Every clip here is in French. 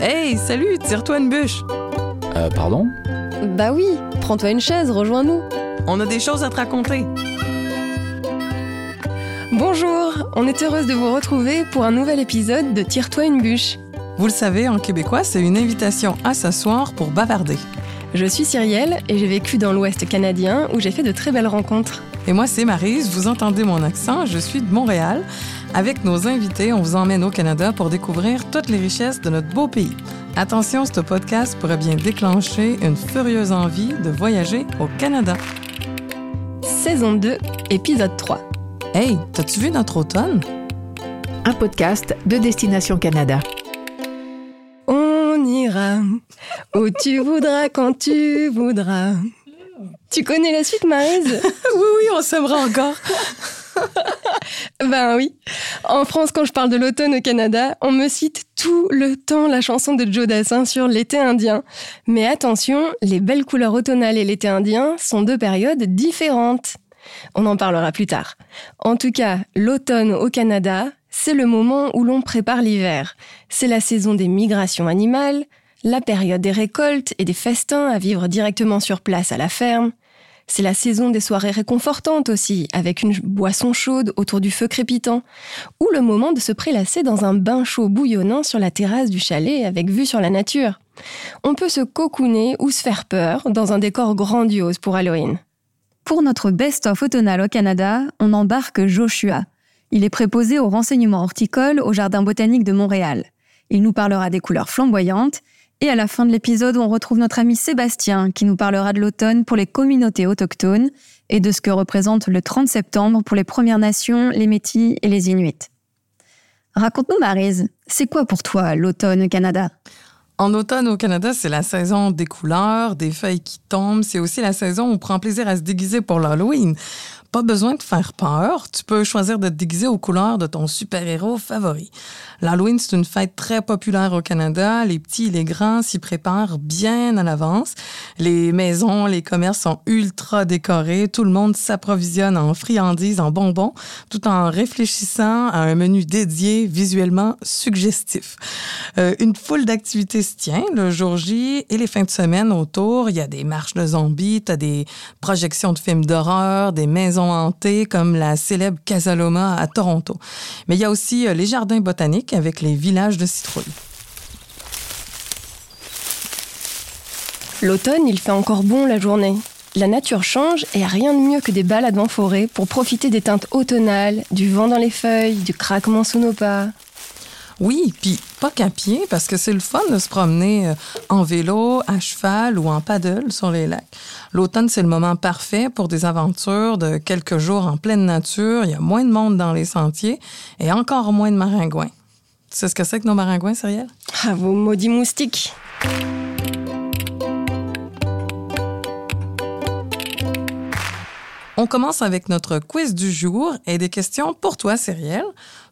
Hey, salut, tire-toi une bûche. Euh, pardon? Bah oui, prends-toi une chaise, rejoins-nous. On a des choses à te raconter. Bonjour, on est heureuse de vous retrouver pour un nouvel épisode de Tire-toi une bûche. Vous le savez, en québécois, c'est une invitation à s'asseoir pour bavarder. Je suis Cyrielle et j'ai vécu dans l'Ouest canadien où j'ai fait de très belles rencontres. Et moi, c'est Marise, vous entendez mon accent, je suis de Montréal. Avec nos invités, on vous emmène au Canada pour découvrir toutes les richesses de notre beau pays. Attention, ce podcast pourrait bien déclencher une furieuse envie de voyager au Canada. Saison 2, épisode 3. Hey, t'as-tu vu notre automne? Un podcast de Destination Canada. On ira où tu voudras quand tu voudras. Tu connais la suite, Marise? Oui, oui, on s'aimera encore. Ben oui. En France, quand je parle de l'automne au Canada, on me cite tout le temps la chanson de Joe Dassin sur l'été indien. Mais attention, les belles couleurs automnales et l'été indien sont deux périodes différentes. On en parlera plus tard. En tout cas, l'automne au Canada, c'est le moment où l'on prépare l'hiver. C'est la saison des migrations animales, la période des récoltes et des festins à vivre directement sur place à la ferme. C'est la saison des soirées réconfortantes aussi, avec une boisson chaude autour du feu crépitant, ou le moment de se prélasser dans un bain chaud bouillonnant sur la terrasse du chalet avec vue sur la nature. On peut se cocooner ou se faire peur dans un décor grandiose pour Halloween. Pour notre best-of automnal au Canada, on embarque Joshua. Il est préposé au renseignement horticole au Jardin botanique de Montréal. Il nous parlera des couleurs flamboyantes et à la fin de l'épisode, on retrouve notre ami Sébastien qui nous parlera de l'automne pour les communautés autochtones et de ce que représente le 30 septembre pour les Premières Nations, les Métis et les Inuits. Raconte-nous, Marise, c'est quoi pour toi l'automne au Canada? En automne au Canada, c'est la saison des couleurs, des feuilles qui tombent. C'est aussi la saison où on prend plaisir à se déguiser pour l'Halloween. Pas besoin de faire peur, tu peux choisir de te déguiser aux couleurs de ton super-héros favori. L'Halloween, c'est une fête très populaire au Canada. Les petits et les grands s'y préparent bien à l'avance. Les maisons, les commerces sont ultra décorés. Tout le monde s'approvisionne en friandises, en bonbons, tout en réfléchissant à un menu dédié visuellement suggestif. Euh, une foule d'activités se tient le jour J et les fins de semaine autour. Il y a des marches de zombies, tu des projections de films d'horreur, des maisons hantées comme la célèbre Casaloma à Toronto. Mais il y a aussi euh, les jardins botaniques avec les villages de citrouilles. L'automne, il fait encore bon la journée. La nature change et rien de mieux que des balades en forêt pour profiter des teintes automnales, du vent dans les feuilles, du craquement sous nos pas. Oui, puis pas qu'à pied, parce que c'est le fun de se promener euh, en vélo, à cheval ou en paddle sur les lacs. L'automne, c'est le moment parfait pour des aventures de quelques jours en pleine nature. Il y a moins de monde dans les sentiers et encore moins de maringouins. Tu sais ce que c'est que nos maringouins, Cyrielle? Ah, vos maudits moustiques. On commence avec notre quiz du jour et des questions pour toi, Cyrielle.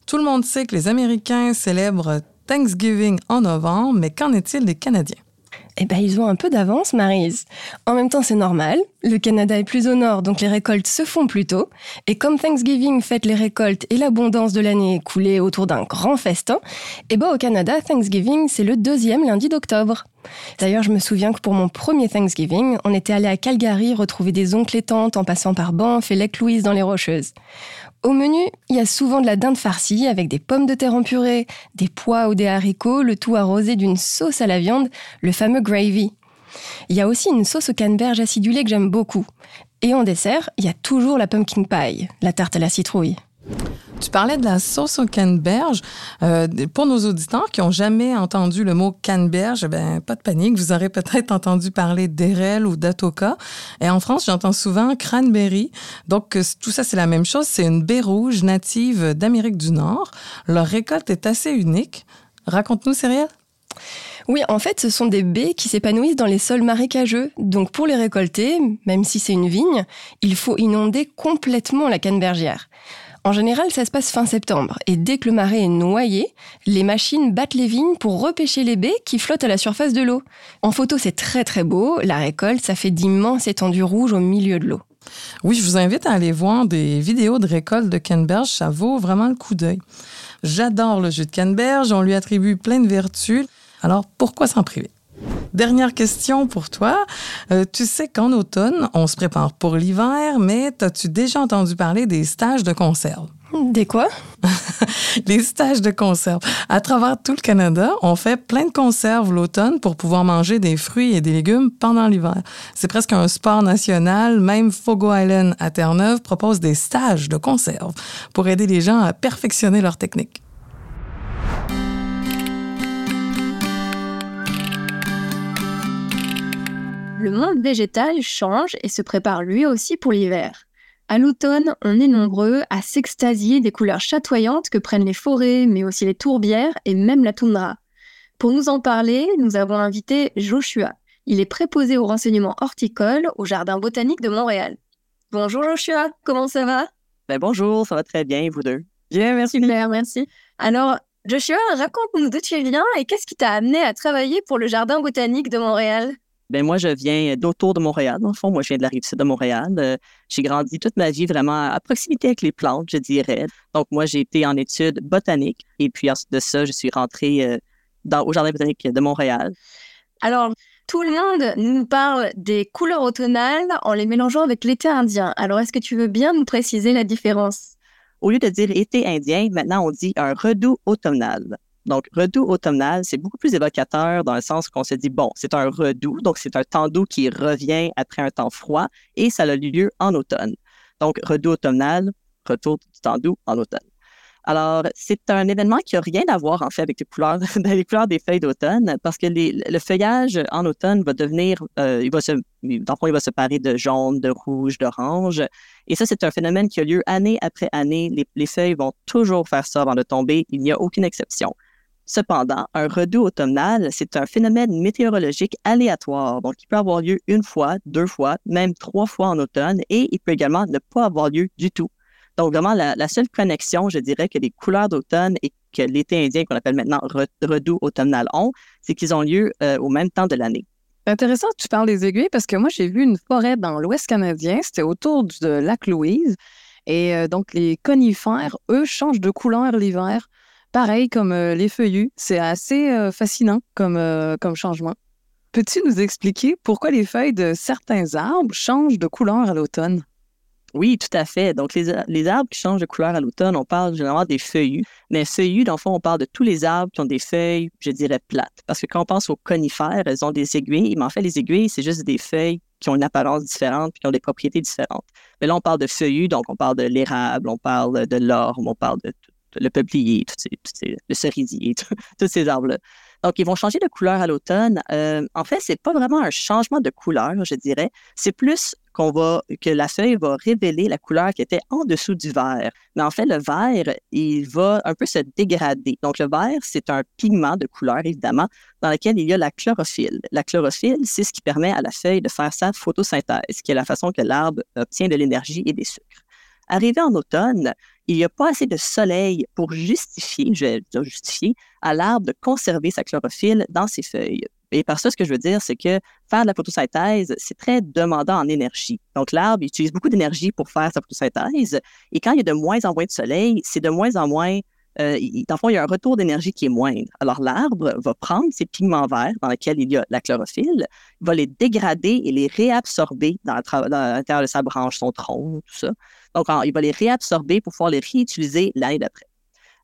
Tout le monde sait que les Américains célèbrent Thanksgiving en novembre, mais qu'en est-il des Canadiens? Eh ben, ils ont un peu d'avance, Marise. En même temps, c'est normal. Le Canada est plus au nord, donc les récoltes se font plus tôt. Et comme Thanksgiving fête les récoltes et l'abondance de l'année écoulée autour d'un grand festin, eh ben, au Canada, Thanksgiving, c'est le deuxième lundi d'octobre. D'ailleurs, je me souviens que pour mon premier Thanksgiving, on était allé à Calgary retrouver des oncles et tantes en passant par Banff et Lake Louise dans les Rocheuses. Au menu, il y a souvent de la dinde farcie avec des pommes de terre en des pois ou des haricots, le tout arrosé d'une sauce à la viande, le fameux gravy. Il y a aussi une sauce au canneberge acidulée que j'aime beaucoup. Et en dessert, il y a toujours la pumpkin pie, la tarte à la citrouille. Tu parlais de la sauce au canneberge. Euh, pour nos auditeurs qui n'ont jamais entendu le mot canneberge, ben pas de panique, vous aurez peut-être entendu parler d'Erel ou d'Atoka. Et en France, j'entends souvent cranberry. Donc euh, tout ça, c'est la même chose. C'est une baie rouge native d'Amérique du Nord. Leur récolte est assez unique. Raconte-nous, Cyrielle. Oui, en fait, ce sont des baies qui s'épanouissent dans les sols marécageux. Donc pour les récolter, même si c'est une vigne, il faut inonder complètement la cannebergière. En général, ça se passe fin septembre, et dès que le marais est noyé, les machines battent les vignes pour repêcher les baies qui flottent à la surface de l'eau. En photo, c'est très très beau, la récolte, ça fait d'immenses étendues rouges au milieu de l'eau. Oui, je vous invite à aller voir des vidéos de récolte de canneberge, ça vaut vraiment le coup d'œil. J'adore le jus de canneberge, on lui attribue plein de vertus. Alors pourquoi s'en priver? Dernière question pour toi. Euh, tu sais qu'en automne, on se prépare pour l'hiver, mais as-tu déjà entendu parler des stages de conserve? Des quoi? les stages de conserve. À travers tout le Canada, on fait plein de conserves l'automne pour pouvoir manger des fruits et des légumes pendant l'hiver. C'est presque un sport national. Même Fogo Island à Terre-Neuve propose des stages de conserve pour aider les gens à perfectionner leur technique. Le monde végétal change et se prépare lui aussi pour l'hiver. À l'automne, on est nombreux à s'extasier des couleurs chatoyantes que prennent les forêts, mais aussi les tourbières et même la toundra. Pour nous en parler, nous avons invité Joshua. Il est préposé au renseignement horticole au Jardin botanique de Montréal. Bonjour Joshua, comment ça va? Ben Bonjour, ça va très bien, vous deux? Bien, merci Claire, merci. Alors, Joshua, raconte-nous d'où tu viens et qu'est-ce qui t'a amené à travailler pour le Jardin botanique de Montréal? Ben moi, je viens d'autour de Montréal. Dans le fond, moi, je viens de la rive sud de Montréal. Euh, j'ai grandi toute ma vie vraiment à proximité avec les plantes, je dirais. Donc, moi, j'ai été en études botaniques. Et puis, ensuite de ça, je suis rentrée euh, dans, au Jardin botanique de Montréal. Alors, tout le monde nous parle des couleurs automnales en les mélangeant avec l'été indien. Alors, est-ce que tu veux bien nous préciser la différence? Au lieu de dire été indien, maintenant, on dit un redout automnal. Donc, redout automnal, c'est beaucoup plus évocateur dans le sens qu'on se dit, bon, c'est un redout, donc c'est un temps doux qui revient après un temps froid et ça a lieu en automne. Donc, redout automnal, retour du temps doux en automne. Alors, c'est un événement qui n'a rien à voir, en fait, avec les couleurs, des feuilles d'automne, parce que le feuillage en automne va devenir, euh, il va se, dans le fond, il va se parer de jaune, de rouge, d'orange. Et ça, c'est un phénomène qui a lieu année après année. Les feuilles vont toujours faire ça avant de tomber. Il n'y a aucune exception. Cependant, un redout automnal, c'est un phénomène météorologique aléatoire, donc il peut avoir lieu une fois, deux fois, même trois fois en automne, et il peut également ne pas avoir lieu du tout. Donc vraiment, la, seule connexion, je dirais, que les couleurs d'automne et que l'été indien, qu'on appelle maintenant redout automnal, ont, c'est qu'ils ont lieu euh, au même temps de l'année. Intéressant que tu parles des aiguilles parce que moi, j'ai vu une forêt dans l'Ouest canadien, c'était autour du lac Louise. Et euh, donc, les conifères, eux, changent de couleur l'hiver. Pareil comme euh, les feuillus, c'est assez euh, fascinant comme, euh, comme changement. Peux-tu nous expliquer pourquoi les feuilles de certains arbres changent de couleur à l'automne? Oui, tout à fait. Donc, les, arbres qui changent de couleur à l'automne, on parle généralement des feuillus. Mais feuillus, dans le fond, on parle de tous les arbres qui ont des feuilles, je dirais, plates. Parce que quand on pense aux conifères, elles ont des aiguilles. Mais en fait, les aiguilles, c'est juste des feuilles qui ont une apparence différente puis qui ont des propriétés différentes. Mais là, on parle de feuillus, donc on parle de l'érable, on parle de l'orme, on parle de le peuplier, le cerisier, tous ces arbres-là. Donc, ils vont changer de couleur à l'automne. Euh, en fait, c'est pas vraiment un changement de couleur, je dirais. C'est plus qu'on va, que la feuille va révéler la couleur qui était en dessous du vert. Mais en fait, le vert, il va un peu se dégrader. Donc, le vert, c'est un pigment de couleur, évidemment, dans lequel il y a la chlorophylle. La chlorophylle, c'est ce qui permet à la feuille de faire sa photosynthèse, qui est la façon que l'arbre obtient de l'énergie et des sucres. Arrivé en automne, il n'y a pas assez de soleil pour justifier, je vais justifier, à l'arbre de conserver sa chlorophylle dans ses feuilles. Et par ça, ce que je veux dire, c'est que faire de la photosynthèse, c'est très demandant en énergie. Donc, l'arbre utilise beaucoup d'énergie pour faire sa photosynthèse. Et quand il y a de moins en moins de soleil, c'est de moins en moins euh, fond, il y a un retour d'énergie qui est moindre. Alors, l'arbre va prendre ces pigments verts dans lesquels il y a la chlorophylle, va les dégrader et les réabsorber dans l'intérieur de sa branche, son tronc, tout ça. Donc, il va les réabsorber pour pouvoir les réutiliser l'année d'après.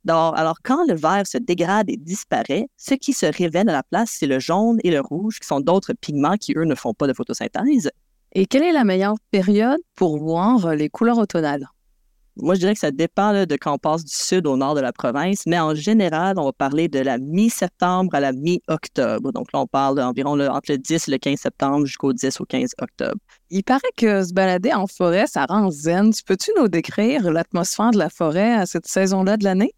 Alors, quand le vert se dégrade et disparaît, ce qui se révèle à la place, c'est le jaune et le rouge, qui sont d'autres pigments qui, eux, ne font pas de photosynthèse. Et quelle est la meilleure période pour voir les couleurs automnales? Moi, je dirais que ça dépend de quand on passe du sud au nord de la province, mais en général, on va parler de la mi-septembre à la mi-octobre. Donc là, on parle environ entre le 10 et le 15 septembre jusqu'au 10 au 15 octobre. Il paraît que se balader en forêt, ça rend zen. Peux-tu nous décrire l'atmosphère de la forêt à cette saison-là de l'année?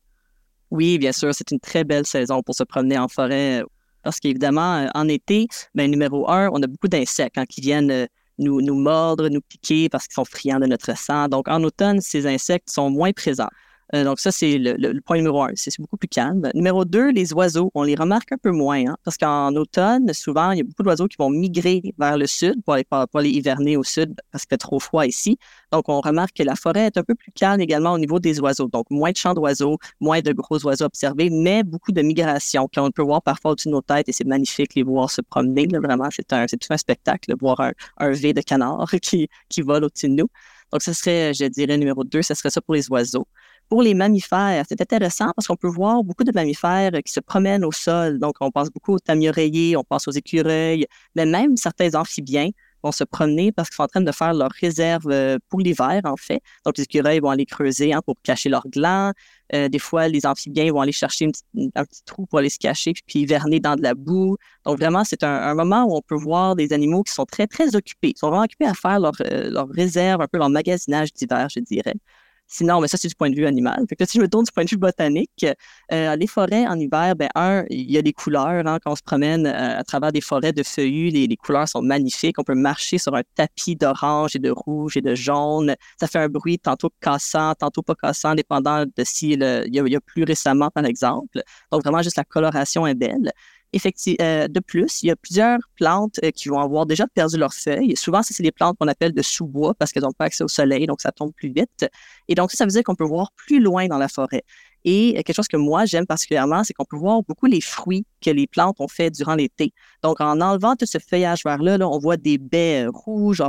Oui, bien sûr, c'est une très belle saison pour se promener en forêt parce qu'évidemment, en été, ben, numéro un, on a beaucoup d'insectes hein, qui viennent euh, nous, nous mordre, nous piquer parce qu'ils sont friands de notre sang. Donc, en automne, ces insectes sont moins présents. Euh, donc ça, c'est le, point numéro un. C'est beaucoup plus calme. Numéro deux, les oiseaux. On les remarque un peu moins, hein, parce qu'en automne, souvent, il y a beaucoup d'oiseaux qui vont migrer vers le sud pour aller, hiverner au sud parce qu'il fait trop froid ici. Donc, on remarque que la forêt est un peu plus calme également au niveau des oiseaux. Donc, moins de chants d'oiseaux, moins de gros oiseaux observés, mais beaucoup de migration qu'on peut voir parfois au-dessus de nos têtes et c'est magnifique les voir se promener. vraiment, c'est un, tout un spectacle, de voir un, un V de canard qui, qui vole au-dessus de nous. Donc, ce serait, je dirais, numéro deux, ce serait ça pour les oiseaux. Pour les mammifères, c'est intéressant parce qu'on peut voir beaucoup de mammifères qui se promènent au sol. Donc, on pense beaucoup aux tamieux on pense aux écureuils, mais même certains amphibiens vont se promener parce qu'ils sont en train de faire leur réserve euh, pour l'hiver, en fait. Donc, les écureuils vont aller creuser hein, pour cacher leurs glands. Euh, des fois, les amphibiens vont aller chercher un petit trou pour aller se cacher puis hiverner dans de la boue. Donc, vraiment, c'est un, moment où on peut voir des animaux qui sont très, très occupés. Ils sont vraiment occupés à faire leur, euh, leur réserve, un peu leur magasinage d'hiver, je dirais. Sinon, mais ça, c'est du point de vue animal. Fait que si je me tourne du point de vue botanique, euh, les forêts en hiver, ben un, il y a des couleurs. Hein, quand on se promène euh, à travers des forêts de feuillus, les, couleurs sont magnifiques. On peut marcher sur un tapis d'orange et de rouge et de jaune. Ça fait un bruit tantôt cassant, tantôt pas cassant, dépendant de s'il il y, y, a plus récemment, par exemple. Donc, vraiment, juste la coloration est belle. Effectivement, euh, de plus, il y a plusieurs plantes euh, qui vont avoir déjà perdu leurs feuilles. Souvent, c'est les plantes qu'on appelle de sous-bois parce qu'elles n'ont pas accès au soleil, donc ça tombe plus vite. Et donc, ça, ça veut dire qu'on peut voir plus loin dans la forêt. Et euh, quelque chose que moi, j'aime particulièrement, c'est qu'on peut voir beaucoup les fruits que les plantes ont fait durant l'été. Donc, en enlevant tout ce feuillage vert-là, on voit des baies rouges,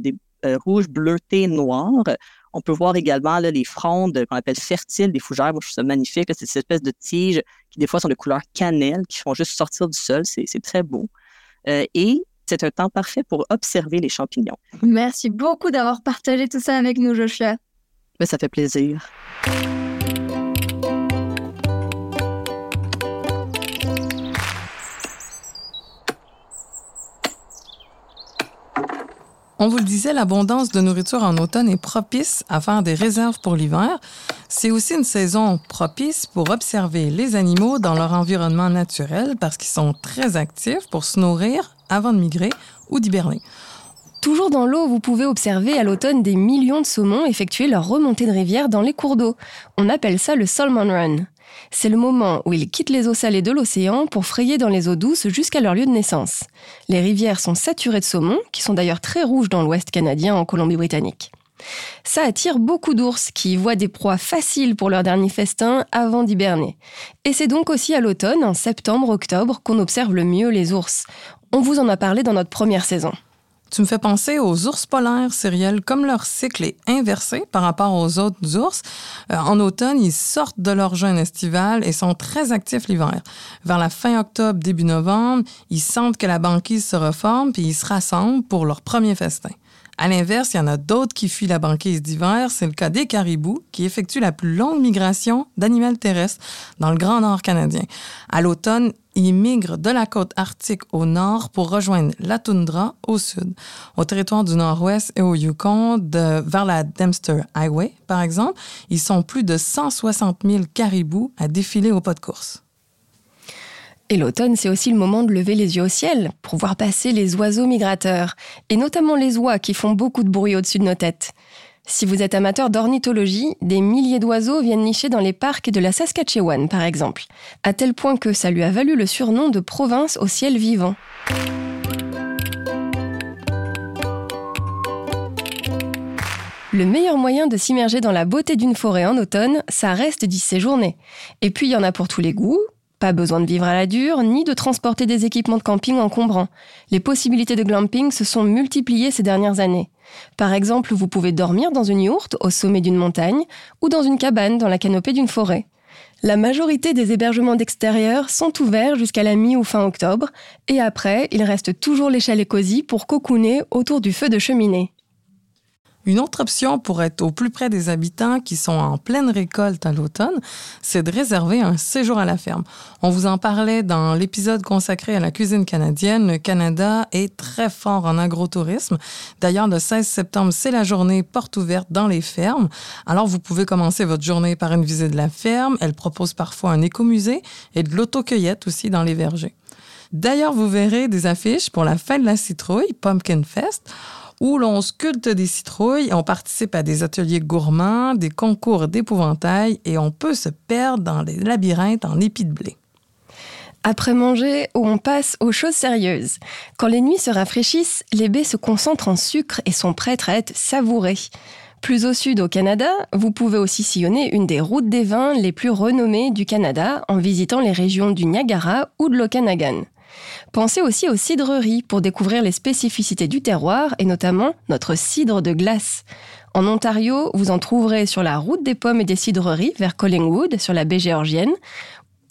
des rouges, bleutées, noires. On peut voir également les frondes qu'on appelle fertiles des fougères. Moi, je trouve ça magnifique. C'est ces espèces de tiges qui, des fois, sont de couleur cannelle, qui font juste sortir du sol. C'est très beau. Euh, et c'est un temps parfait pour observer les champignons. Merci beaucoup d'avoir partagé tout ça avec nous, Joshua. Mais ben, ça fait plaisir. On vous le disait, l'abondance de nourriture en automne est propice à faire des réserves pour l'hiver. C'est aussi une saison propice pour observer les animaux dans leur environnement naturel parce qu'ils sont très actifs pour se nourrir avant de migrer ou d'hiberner. Toujours dans l'eau, vous pouvez observer à l'automne des millions de saumons effectuer leur remontée de rivière dans les cours d'eau. On appelle ça le Salmon Run. C'est le moment où ils quittent les eaux salées de l'océan pour frayer dans les eaux douces jusqu'à leur lieu de naissance. Les rivières sont saturées de saumons, qui sont d'ailleurs très rouges dans l'ouest canadien en Colombie-Britannique. Ça attire beaucoup d'ours qui voient des proies faciles pour leur dernier festin avant d'hiberner. Et c'est donc aussi à l'automne, en septembre-octobre, qu'on observe le mieux les ours. On vous en a parlé dans notre première saison. Tu me fais penser aux ours polaires, Cyrielle. Comme leur cycle est inversé par rapport aux autres ours, euh, en automne, ils sortent de leur jeûne estival et sont très actifs l'hiver. Vers la fin octobre, début novembre, ils sentent que la banquise se reforme puis ils se rassemblent pour leur premier festin. À l'inverse, il y en a d'autres qui fuient la banquise d'hiver. C'est le cas des caribous, qui effectuent la plus longue migration d'animaux terrestres dans le Grand Nord canadien. À l'automne, ils migrent de la côte arctique au nord pour rejoindre la toundra au sud. Au territoire du nord-ouest et au Yukon, vers la Dempster Highway, par exemple, ils sont plus de 160 000 caribous à défiler au pas de course. Et l'automne, c'est aussi le moment de lever les yeux au ciel pour voir passer les oiseaux migrateurs, et notamment les oies qui font beaucoup de bruit au-dessus de nos têtes. Si vous êtes amateur d'ornithologie, des milliers d'oiseaux viennent nicher dans les parcs de la Saskatchewan, par exemple, à tel point que ça lui a valu le surnom de province au ciel vivant. Le meilleur moyen de s'immerger dans la beauté d'une forêt en automne, ça reste d'y séjourner. Et puis il y en a pour tous les goûts, pas besoin de vivre à la dure, ni de transporter des équipements de camping encombrants. Les possibilités de glamping se sont multipliées ces dernières années. Par exemple, vous pouvez dormir dans une yourte au sommet d'une montagne ou dans une cabane dans la canopée d'une forêt. La majorité des hébergements d'extérieur sont ouverts jusqu'à la mi ou fin octobre, et après, il reste toujours les chalets cosy pour cocooner autour du feu de cheminée. Une autre option pour être au plus près des habitants qui sont en pleine récolte à l'automne, c'est de réserver un séjour à la ferme. On vous en parlait dans l'épisode consacré à la cuisine canadienne. Le Canada est très fort en agrotourisme. D'ailleurs, le 16 septembre, c'est la journée porte ouverte dans les fermes. Alors, vous pouvez commencer votre journée par une visite de la ferme. Elle propose parfois un écomusée et de l'autocueillette aussi dans les vergers. D'ailleurs, vous verrez des affiches pour la fête de la citrouille, Pumpkin Fest où l'on sculpte des citrouilles, on participe à des ateliers gourmands, des concours d'épouvantail et on peut se perdre dans les labyrinthes en épis de blé. Après manger, on passe aux choses sérieuses. Quand les nuits se rafraîchissent, les baies se concentrent en sucre et sont prêtes à être savourées. Plus au sud, au Canada, vous pouvez aussi sillonner une des routes des vins les plus renommées du Canada en visitant les régions du Niagara ou de l'Okanagan. Pensez aussi aux cidreries pour découvrir les spécificités du terroir et notamment notre cidre de glace. En Ontario, vous en trouverez sur la route des pommes et des cidreries vers Collingwood, sur la baie géorgienne,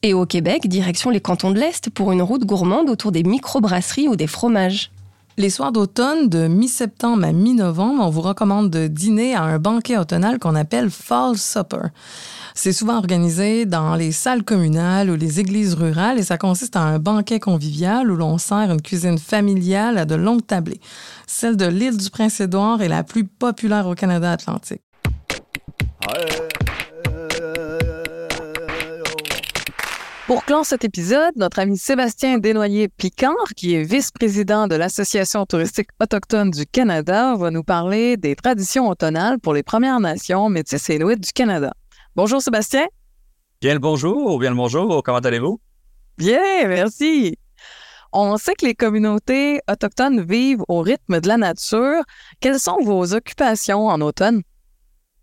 et au Québec, direction les cantons de l'Est pour une route gourmande autour des microbrasseries ou des fromages. Les soirs d'automne, de mi-septembre à mi-novembre, on vous recommande de dîner à un banquet automnal qu'on appelle Fall Supper. C'est souvent organisé dans les salles communales ou les églises rurales et ça consiste en un banquet convivial où l'on sert une cuisine familiale à de longues tablées. Celle de l'île du Prince-Édouard est la plus populaire au Canada atlantique. Pour clore cet épisode, notre ami Sébastien Desnoyers-Picard, qui est vice-président de l'Association touristique autochtone du Canada, va nous parler des traditions automnales pour les Premières Nations métis et Inuits du Canada. Bonjour Sébastien. Bien le bonjour, bien le bonjour, comment allez-vous? Bien, merci. On sait que les communautés autochtones vivent au rythme de la nature. Quelles sont vos occupations en automne?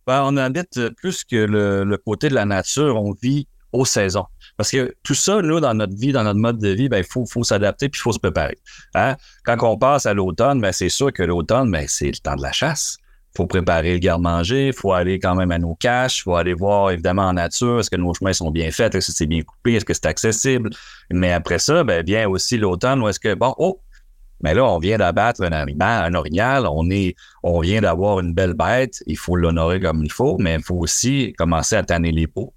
Ben, on habite plus que le, le côté de la nature, on vit aux saisons. Parce que tout ça, nous, dans notre vie, dans notre mode de vie, il ben, faut, faut s'adapter puis il faut se préparer. Hein? Quand on passe à l'automne, ben, c'est sûr que l'automne, ben, c'est le temps de la chasse. Il faut préparer le garde-manger, il faut aller quand même à nos caches, il faut aller voir évidemment en nature, est-ce que nos chemins sont bien faits, est-ce que c'est bien coupé, est-ce que c'est accessible. Mais après ça, ben, vient aussi l'automne où est-ce que, bon, oh, mais là, on vient d'abattre un animal, un orignal, on est, on vient d'avoir une belle bête, il faut l'honorer comme il faut, mais il faut aussi commencer à tanner les peaux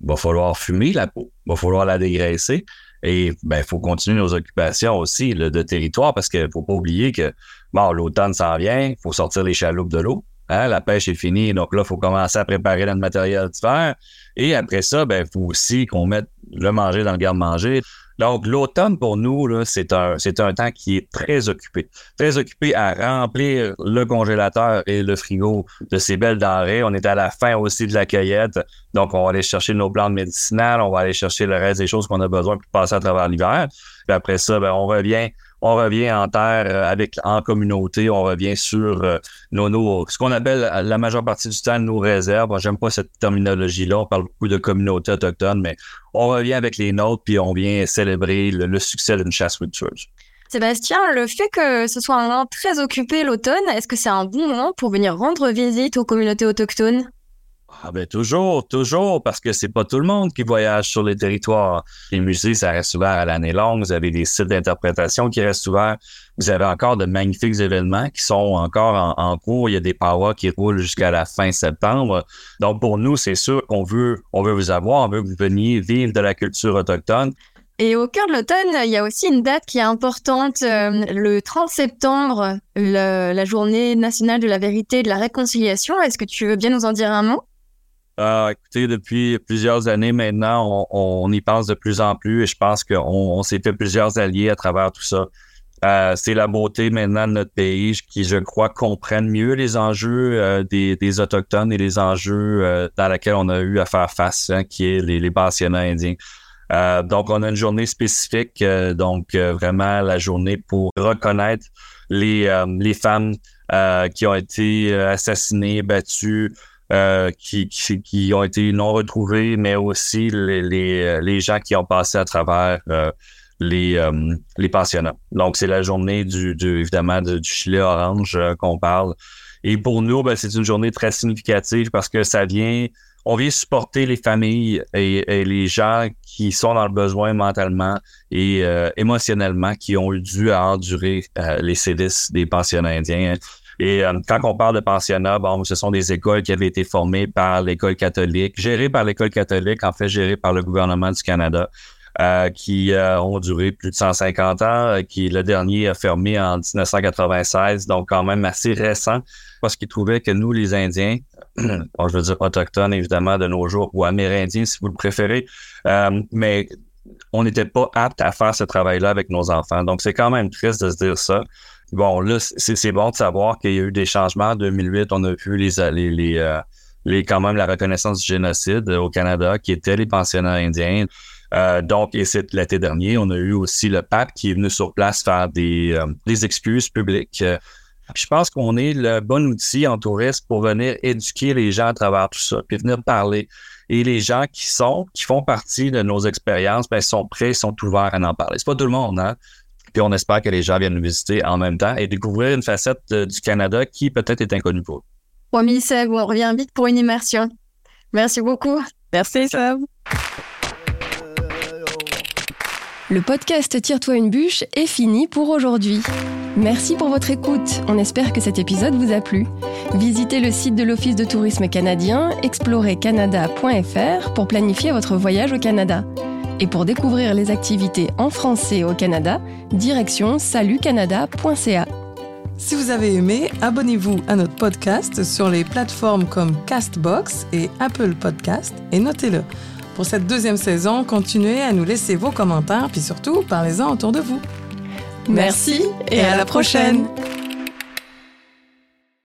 va falloir fumer la peau, va falloir la dégraisser. Et ben, il faut continuer nos occupations aussi de territoire parce qu'il ne faut pas oublier que bon, l'automne s'en vient, il faut sortir les chaloupes de l'eau. Hein, la pêche est finie, donc là, il faut commencer à préparer notre matériel d'hiver. Et après ça, ben, il faut aussi qu'on mette le manger dans le garde-manger. Donc, l'automne, pour nous, c'est un, un temps qui est très occupé. Très occupé à remplir le congélateur et le frigo de ces belles denrées. On est à la fin aussi de la cueillette. Donc, on va aller chercher nos plantes médicinales, on va aller chercher le reste des choses qu'on a besoin pour passer à travers l'hiver. Puis après ça, ben, on revient on revient en terre euh, avec en communauté, on revient sur euh, nos, ce qu'on appelle la majeure partie du temps nos réserves. J'aime pas cette terminologie-là. On parle beaucoup de communauté autochtone, mais on revient avec les nôtres puis on vient célébrer le, succès d'une chasse fructueuse. Sébastien, le fait que ce soit un moment très occupé l'automne, est-ce que c'est un bon moment pour venir rendre visite aux communautés autochtones? Ah ben toujours, toujours, parce que c'est pas tout le monde qui voyage sur les territoires. Les musées, ça reste ouvert à l'année longue. Vous avez des sites d'interprétation qui restent ouverts. Vous avez encore de magnifiques événements qui sont encore en, cours. Il y a des parois qui roulent jusqu'à la fin septembre. Donc pour nous, c'est sûr qu'on veut, on veut vous avoir, on veut que vous veniez vivre de la culture autochtone. Et au cœur de l'automne, il y a aussi une date qui est importante. Euh, le 30 septembre, la journée nationale de la vérité et de la réconciliation. Est-ce que tu veux bien nous en dire un mot? Euh, écoutez, depuis plusieurs années maintenant, on, y pense de plus en plus et je pense qu'on on, s'est fait plusieurs alliés à travers tout ça. Euh, c'est la beauté maintenant de notre pays qui, je crois, comprennent mieux les enjeux euh, des, des, Autochtones et les enjeux euh, dans lesquels on a eu à faire face, hein, qui est les, les indiens. donc, on a une journée spécifique, donc vraiment la journée pour reconnaître les, les femmes qui ont été assassinées, battues, euh, qui, qui, ont été non retrouvés, mais aussi les, les, euh, les gens qui ont passé à travers euh, les, les pensionnats. Donc, c'est la journée du, du évidemment du gilet orange qu'on parle. Et pour nous, ben, c'est une journée très significative parce que ça vient, on vient supporter les familles et, les gens qui sont dans le besoin mentalement et émotionnellement, qui ont eu dû à endurer les sévices des pensionnats indiens. Et euh, quand on parle de pensionnat, bon, ce sont des écoles qui avaient été formées par l'école catholique, gérées par l'école catholique, en fait gérées par le gouvernement du Canada. Euh, qui euh, ont duré plus de 150 ans, qui le dernier a fermé en 1996, donc quand même assez récent, parce qu'ils trouvaient que nous, les Indiens, bon, je veux dire autochtones évidemment de nos jours, ou amérindiens si vous le préférez, mais on n'était pas apte à faire ce travail-là avec nos enfants. Donc c'est quand même triste de se dire ça. Bon, là, c'est bon de savoir qu'il y a eu des changements. En 2008, on a vu euh, les quand même la reconnaissance du génocide au Canada, qui étaient les pensionnats indiens. Euh, donc, et c'est l'été dernier, on a eu aussi le pape qui est venu sur place faire des, euh, des excuses publiques. je pense qu'on est le bon outil en tourisme pour venir éduquer les gens à travers tout ça, puis venir parler. Et les gens qui sont, qui font partie de nos expériences, ben, sont prêts, sont ouverts à en parler. C'est pas tout le monde, hein? Puis on espère que les gens viennent nous visiter en même temps et découvrir une facette du Canada qui peut-être est inconnue pour eux. Promis, Seb, on revient vite pour une immersion. Merci beaucoup. Merci, Seb. Le podcast Tire-toi une bûche est fini pour aujourd'hui. Merci pour votre écoute. On espère que cet épisode vous a plu. Visitez le site de l'Office de tourisme canadien, explorercanada.fr pour planifier votre voyage au Canada. Et pour découvrir les activités en français au Canada, direction salutcanada.ca. Si vous avez aimé, abonnez-vous à notre podcast sur les plateformes comme Castbox et Apple Podcast et notez-le. Pour cette deuxième saison, continuez à nous laisser vos commentaires puis surtout, parlez-en autour de vous. Merci et à la prochaine.